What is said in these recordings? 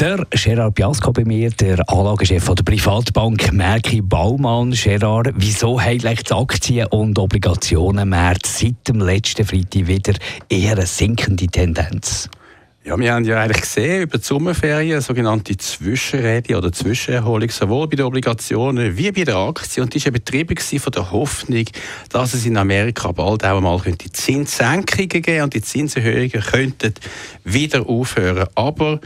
der Gerard Biasco bei mir, der Anlagechef der Privatbank Merki Baumann. Gerard, wieso haben die Aktien- und Obligationenmärkte seit dem letzten Freitag wieder eher eine sinkende Tendenz? Ja, wir haben ja eigentlich gesehen über die Sommerferien sogenannte Zwischenrede oder Zwischenerholung, sowohl bei den Obligationen wie bei den Aktien. Und die war betrieben von der Hoffnung, dass es in Amerika bald auch einmal Zinssenkungen geben und die Zinserhöhungen könnten wieder aufhören. Aber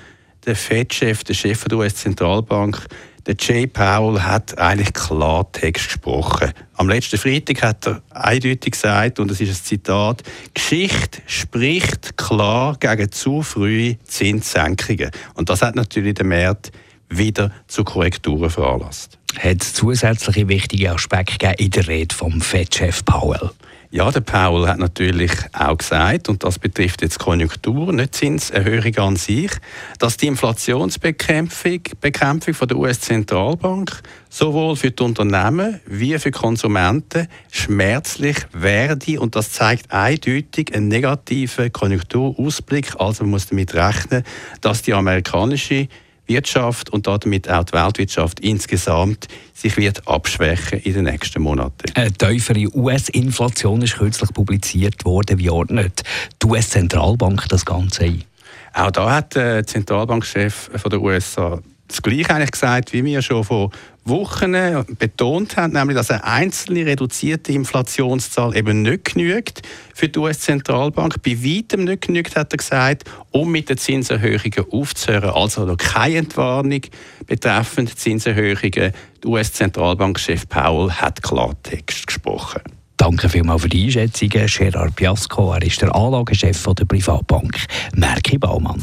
der Fed-Chef, der Chef der US-Zentralbank, der Jay Powell hat eigentlich Klartext gesprochen. Am letzten Freitag hat er eindeutig gesagt, und es ist ein Zitat, Geschichte spricht klar gegen zu frühe Zinssenkungen. Und das hat natürlich den Markt wieder zu Korrekturen veranlasst. Hat es zusätzliche wichtige Aspekte in der Rede vom Fed-Chef Powell? Ja, der Paul hat natürlich auch gesagt, und das betrifft jetzt Konjunktur, nicht Zinserhöhung an sich, dass die Inflationsbekämpfung Bekämpfung von der US-Zentralbank sowohl für die Unternehmen wie für die Konsumenten schmerzlich werde. Und das zeigt eindeutig einen negativen Konjunkturausblick. Also man muss damit rechnen, dass die amerikanische Wirtschaft und damit auch die Weltwirtschaft insgesamt sich wird abschwächen in den nächsten Monaten. Eine tiefere US-Inflation ist kürzlich publiziert worden. Wie ordnet die US-Zentralbank das Ganze ein? Auch da hat der Zentralbankchef der USA das Gleiche eigentlich gesagt, wie wir schon vor Wochen betont haben, nämlich, dass eine einzelne reduzierte Inflationszahl eben nicht genügt für die US-Zentralbank. Bei weitem nicht genügt, hat er gesagt, um mit den Zinserhöhungen aufzuhören. Also noch keine Entwarnung betreffend Zinserhöhungen. Der US-Zentralbankchef Powell hat Klartext gesprochen. Danke vielmals für die Einschätzungen. Gerard Piasco, er ist der Anlagechef der Privatbank Merki Baumann.